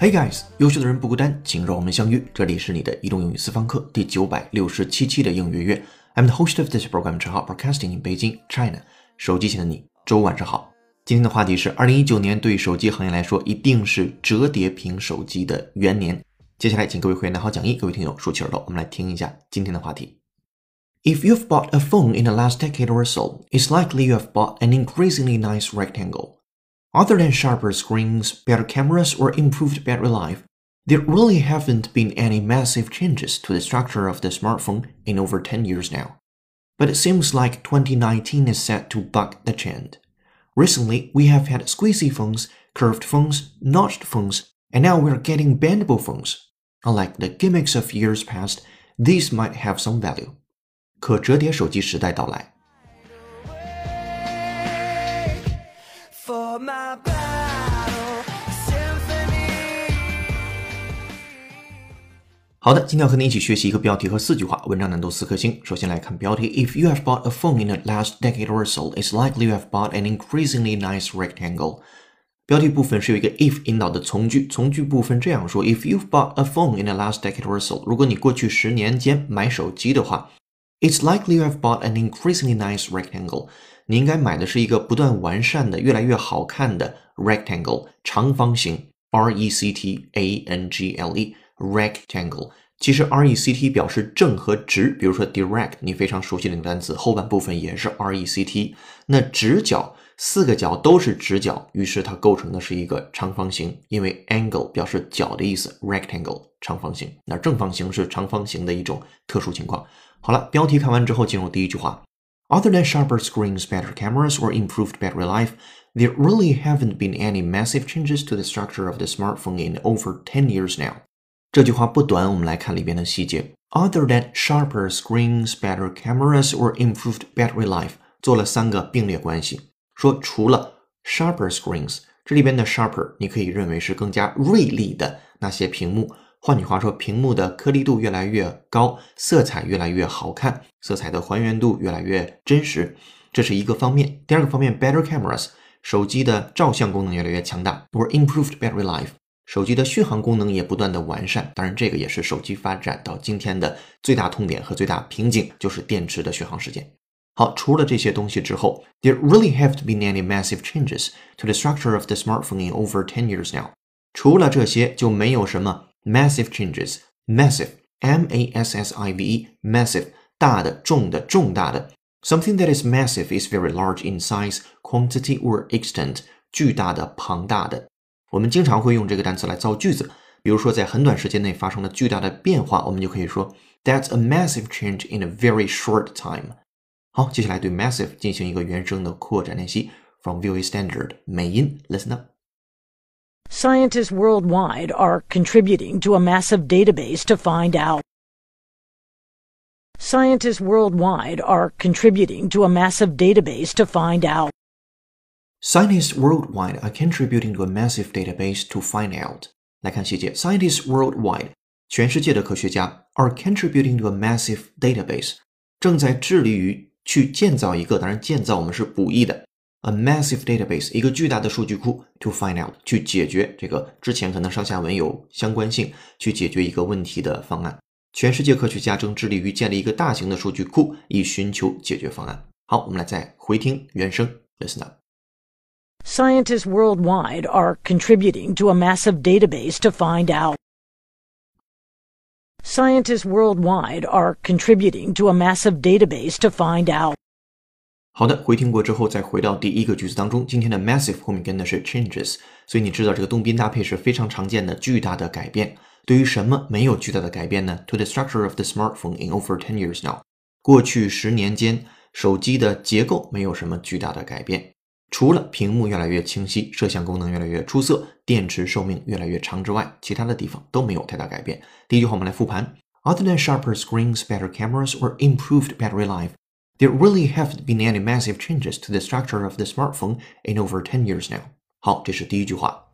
Hey guys，优秀的人不孤单，请让我们相遇。这里是你的移动英语私房课第九百六十七期的英语月。I'm the host of this program，陈浩，broadcasting in Beijing, China。手机前的你，周五晚上好。今天的话题是，二零一九年对手机行业来说，一定是折叠屏手机的元年。接下来，请各位会员拿好讲义，各位听友竖起耳朵，我们来听一下今天的话题。If you've bought a phone in the last decade or so, it's likely you have bought an increasingly nice rectangle. Other than sharper screens, better cameras, or improved battery life, there really haven't been any massive changes to the structure of the smartphone in over 10 years now. But it seems like 2019 is set to buck the trend. Recently, we have had squeezy phones, curved phones, notched phones, and now we're getting bendable phones. Unlike the gimmicks of years past, these might have some value. 可折叠手机时代到来。 好的，今天要和你一起学习一个标题和四句话，文章难度四颗星。首先来看标题：If you have bought a phone in the last decade or so, it's likely you have bought an increasingly nice rectangle。标题部分是有一个 if 引导的从句，从句部分这样说：If you've bought a phone in the last decade or so，如果你过去十年间买手机的话，it's likely you have bought an increasingly nice rectangle。 你应该买的是一个不断完善的、越来越好看的 rectangle 长方形，R E C T A N G L E rectangle。其实 R E C T 表示正和直，比如说 direct，你非常熟悉的那个单词，后半部分也是 R E C T。那直角，四个角都是直角，于是它构成的是一个长方形，因为 angle 表示角的意思，rectangle 长方形。那正方形是长方形的一种特殊情况。好了，标题看完之后，进入第一句话。Other than sharper screens, better cameras, or improved battery life, there really haven't been any massive changes to the structure of the smartphone in over 10 years now. 这句话不短，我们来看里边的细节。Other than sharper screens, better cameras, or improved battery life，做了三个并列关系，说除了 sharper screens，这里边的 sharper 你可以认为是更加锐利的那些屏幕。 换句话说，屏幕的颗粒度越来越高，色彩越来越好看，色彩的还原度越来越真实，这是一个方面。第二个方面，better cameras，手机的照相功能越来越强大，or improved battery life，手机的续航功能也不断的完善。当然，这个也是手机发展到今天的最大痛点和最大瓶颈，就是电池的续航时间。好，除了这些东西之后，there really have to been any massive changes to the structure of the smartphone in over ten years now。除了这些，就没有什么。massive changes. Massive, M-A-S-S-I-V-E, massive, 大的、重的、重大的。Something that is massive is very large in size, quantity or extent. 巨大的、庞大的。我们经常会用这个单词来造句子，比如说在很短时间内发生了巨大的变化，我们就可以说 That's a massive change in a very short time. 好，接下来对 massive 进行一个原声的扩展练习。From VOA Standard 美音，listen up。 Scientists worldwide are contributing to a massive database to find out. Scientists worldwide are contributing to a massive database to find out. Scientists worldwide are contributing to a massive database to find out. 来看细节，Scientists worldwide，全世界的科学家 are contributing to a massive database，正在致力于去建造一个，当然建造我们是补益的 a massive database，一个巨大的数据库，to find out，去解决这个之前可能上下文有相关性，去解决一个问题的方案。全世界科学家正致力于建立一个大型的数据库，以寻求解决方案。好，我们来再回听原声，listen up。Scientists worldwide are contributing to a massive database to find out. Scientists worldwide are contributing to a massive database to find out. 好的，回听过之后再回到第一个句子当中，今天的 massive 后面跟的是 changes，所以你知道这个动宾搭配是非常常见的，巨大的改变。对于什么没有巨大的改变呢？To the structure of the smartphone in over ten years now，过去十年间，手机的结构没有什么巨大的改变，除了屏幕越来越清晰，摄像功能越来越出色，电池寿命越来越长之外，其他的地方都没有太大改变。第一句话我们来复盘：Other than sharper screens, better cameras, or improved battery life。there really haven't been any massive changes to the structure of the smartphone in over 10 years now. 好，这是第一句话。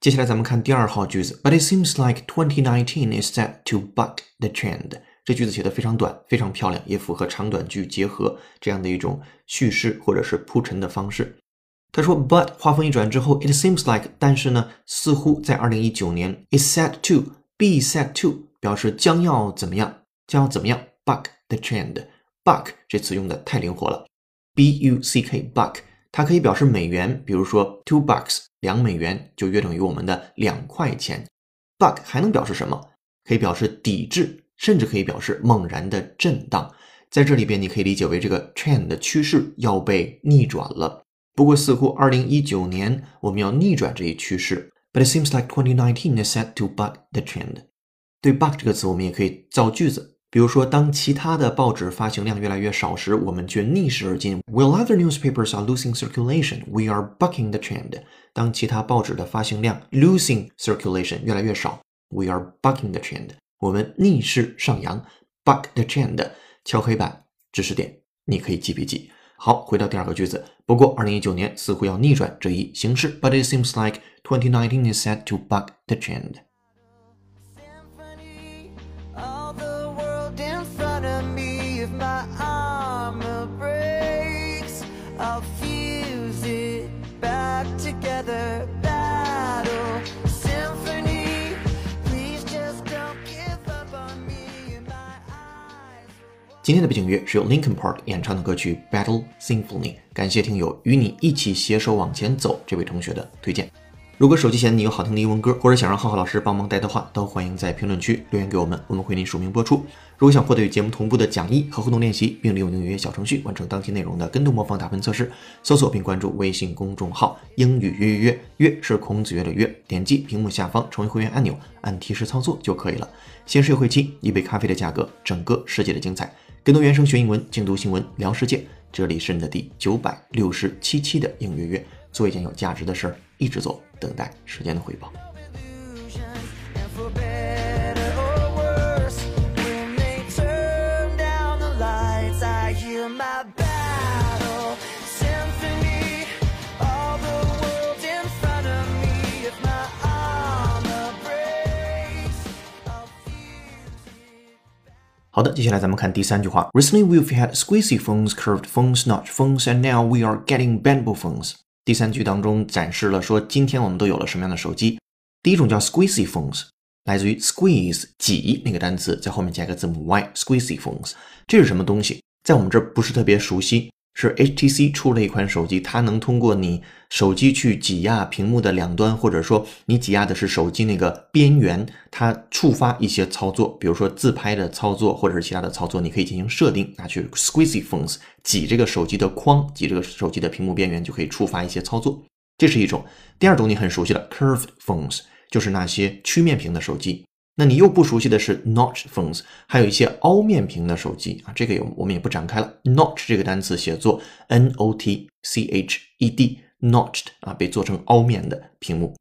接下来咱们看第二号句子，But it seems like 2019 is set to buck the trend。 这句子写的非常短，非常漂亮，也符合长短句结合这样的一种叙事或者是铺陈的方式。 他说，But 话锋一转之后，It seems like，但是呢，似乎在二零一九年，is set to be set to，表示将要怎么样，将要怎么样，buck the trend。buck 这词用的太灵活了，b u c k buck，它可以表示美元，比如说 two bucks，两美元就约等于我们的两块钱。buck 还能表示什么？可以表示抵制，甚至可以表示猛然的震荡。在这里边，你可以理解为这个 trend 的趋势要被逆转了。不过，似乎二零一九年我们要逆转这一趋势。But it seems like 2019 is set to buck the trend。对 buck 这个词，我们也可以造句子。比如说，当其他的报纸发行量越来越少时，我们却逆势而进。While other newspapers are losing circulation, we are bucking the trend。当其他报纸的发行量 losing circulation 越来越少，we are bucking the trend。我们逆势上扬，buck the trend。敲黑板，知识点，你可以记笔记。 好，回到第二个句子。不过，二零一九年似乎要逆转这一形势。But it seems like 2019 is set to buck the trend. together 今天的背景乐是由 Linkin Park 演唱的歌曲 Battle Symphony。感谢听友与你一起携手往前走这位同学的推荐。如果手机前你有好听的英文歌，或者想让浩浩老师帮忙带的话，都欢迎在评论区留言给我们，我们会为您署名播出。如果想获得与节目同步的讲义和互动练习，并利用英语小程序完成当期内容的跟读模仿打分测试，搜索并关注微信公众号“英语约约约”，约是孔子约的约，点击屏幕下方成为会员按钮，按提示操作就可以了。先是优惠期，一杯咖啡的价格，整个世界的精彩。更多原声学英文，精读新闻聊世界。这里是你的第九百六十七期的应月月，做一件有价值的事儿，一直做，等待时间的回报。好的，接下来咱们看第三句话。Recently we've had squeezy phones, curved phones, notch phones, and now we are getting bamboo phones。第三句当中展示了说今天我们都有了什么样的手机。第一种叫 squeezy phones，来自于 squeeze 挤那个单词，在后面加一个字母 y，squeezy phones。这是什么东西？在我们这儿不是特别熟悉。是 HTC 出了一款手机，它能通过你手机去挤压屏幕的两端，或者说你挤压的是手机那个边缘，它触发一些操作，比如说自拍的操作或者是其他的操作，你可以进行设定，拿去 Squeeze phones 挤这个手机的框，挤这个手机的屏幕边缘，就可以触发一些操作。这是一种。第二种你很熟悉的 curved phones，就是那些曲面屏的手机。那你又不熟悉的是 notch phones，还有一些凹面屏的手机啊，这个也我们也不展开了。notch 这个单词写作 n o t c h e d，notched 啊，被做成凹面的屏幕。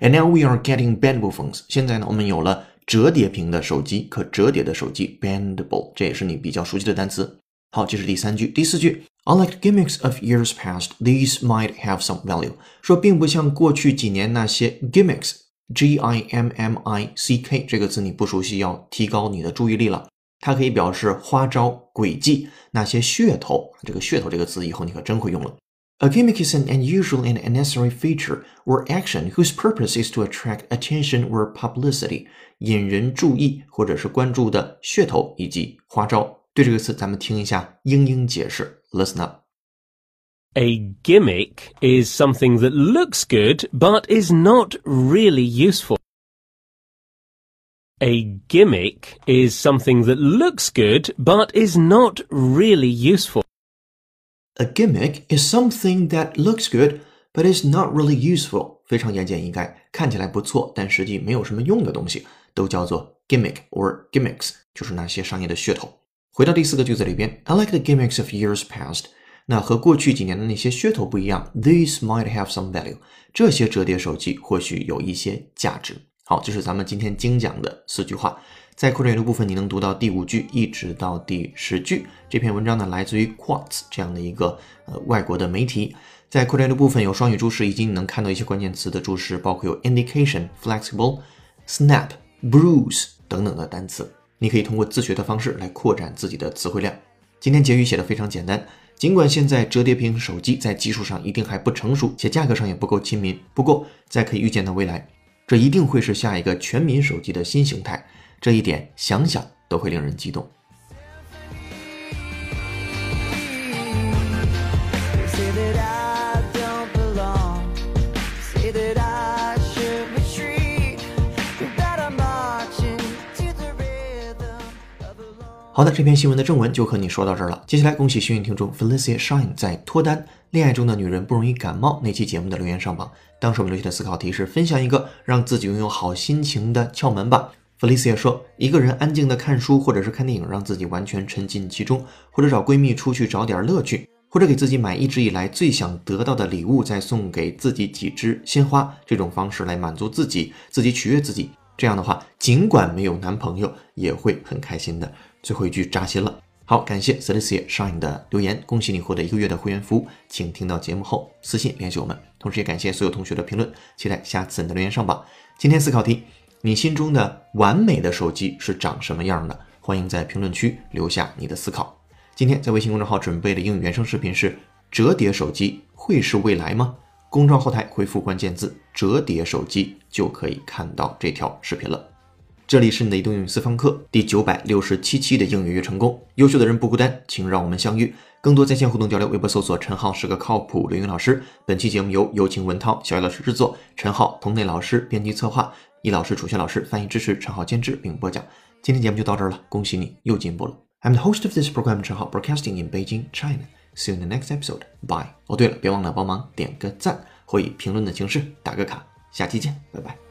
And now we are getting bendable phones。现在呢，我们有了折叠屏的手机，可折叠的手机 bendable，这也是你比较熟悉的单词。好，这是第三句。第四句，unlike gimmicks of years past, these might have some value。说并不像过去几年那些 gimmicks。G I M M I C K 这个词你不熟悉，要提高你的注意力了。它可以表示花招、诡计、那些噱头。这个噱头这个词以后你可真会用了。A gimmick is an unusual and unnecessary feature or action whose purpose is to attract attention or publicity，引人注意或者是关注的噱头以及花招。对这个词，咱们听一下英英解释。Listen up。A gimmick is something that looks good but is not really useful. A gimmick is something that looks good but is not really useful. A gimmick is something that looks good but is not really useful. 非常言简意赅，看起来不错，但实际没有什么用的东西，都叫做 gimmick or gimmicks，就是那些商业的噱头。回到第四个句子里边，I like the gimmicks of years past. 那和过去几年的那些噱头不一样，These might have some value。这些折叠手机或许有一些价值。好，这是咱们今天精讲的四句话。在扩展阅读部分，你能读到第五句一直到第十句。这篇文章呢，来自于 Quartz 这样的一个呃外国的媒体。在扩展阅读部分有双语注释，以及你能看到一些关键词的注释，包括有 indication、flexible、snap、bruise 等等的单词。你可以通过自学的方式来扩展自己的词汇量。今天结语写的非常简单，尽管现在折叠屏手机在技术上一定还不成熟，且价格上也不够亲民，不过在可以预见的未来，这一定会是下一个全民手机的新形态。这一点想想都会令人激动。好的，这篇新闻的正文就和你说到这儿了。接下来，恭喜幸运听众 Felicia Shine 在脱单恋爱中的女人不容易感冒那期节目的留言上榜。当时我们留下的思考题是：分享一个让自己拥有好心情的窍门吧。Felicia 说：一个人安静的看书或者是看电影，让自己完全沉浸其中；或者找闺蜜出去找点乐趣；或者给自己买一直以来最想得到的礼物，再送给自己几支鲜花。这种方式来满足自己，自己取悦自己。这样的话，尽管没有男朋友，也会很开心的。最后一句扎心了。好，感谢 Celicia Shine 的留言，恭喜你获得一个月的会员服务，请听到节目后私信联系我们。同时也感谢所有同学的评论，期待下次你的留言上榜。今天思考题：你心中的完美的手机是长什么样的？欢迎在评论区留下你的思考。今天在微信公众号准备的英语原声视频是：折叠手机会是未来吗？公众号后台回复关键字“折叠手机”就可以看到这条视频了。这里是你的移动英语私房课第九百六十七期的英语越成功。优秀的人不孤单，请让我们相遇。更多在线互动交流，微博搜索“陈浩是个靠谱的英语老师”。本期节目由有请文涛、小艾老师制作，陈浩、童内老师编辑策划，易老师、楚轩老师翻译支持，陈浩监制并播讲。今天节目就到这儿了，恭喜你又进步了。I'm the host of this program, 陈浩，broadcasting in Beijing, China. See you in the next episode. Bye. 哦，对了，别忘了帮忙点个赞或以评论的形式打个卡。下期见，拜拜。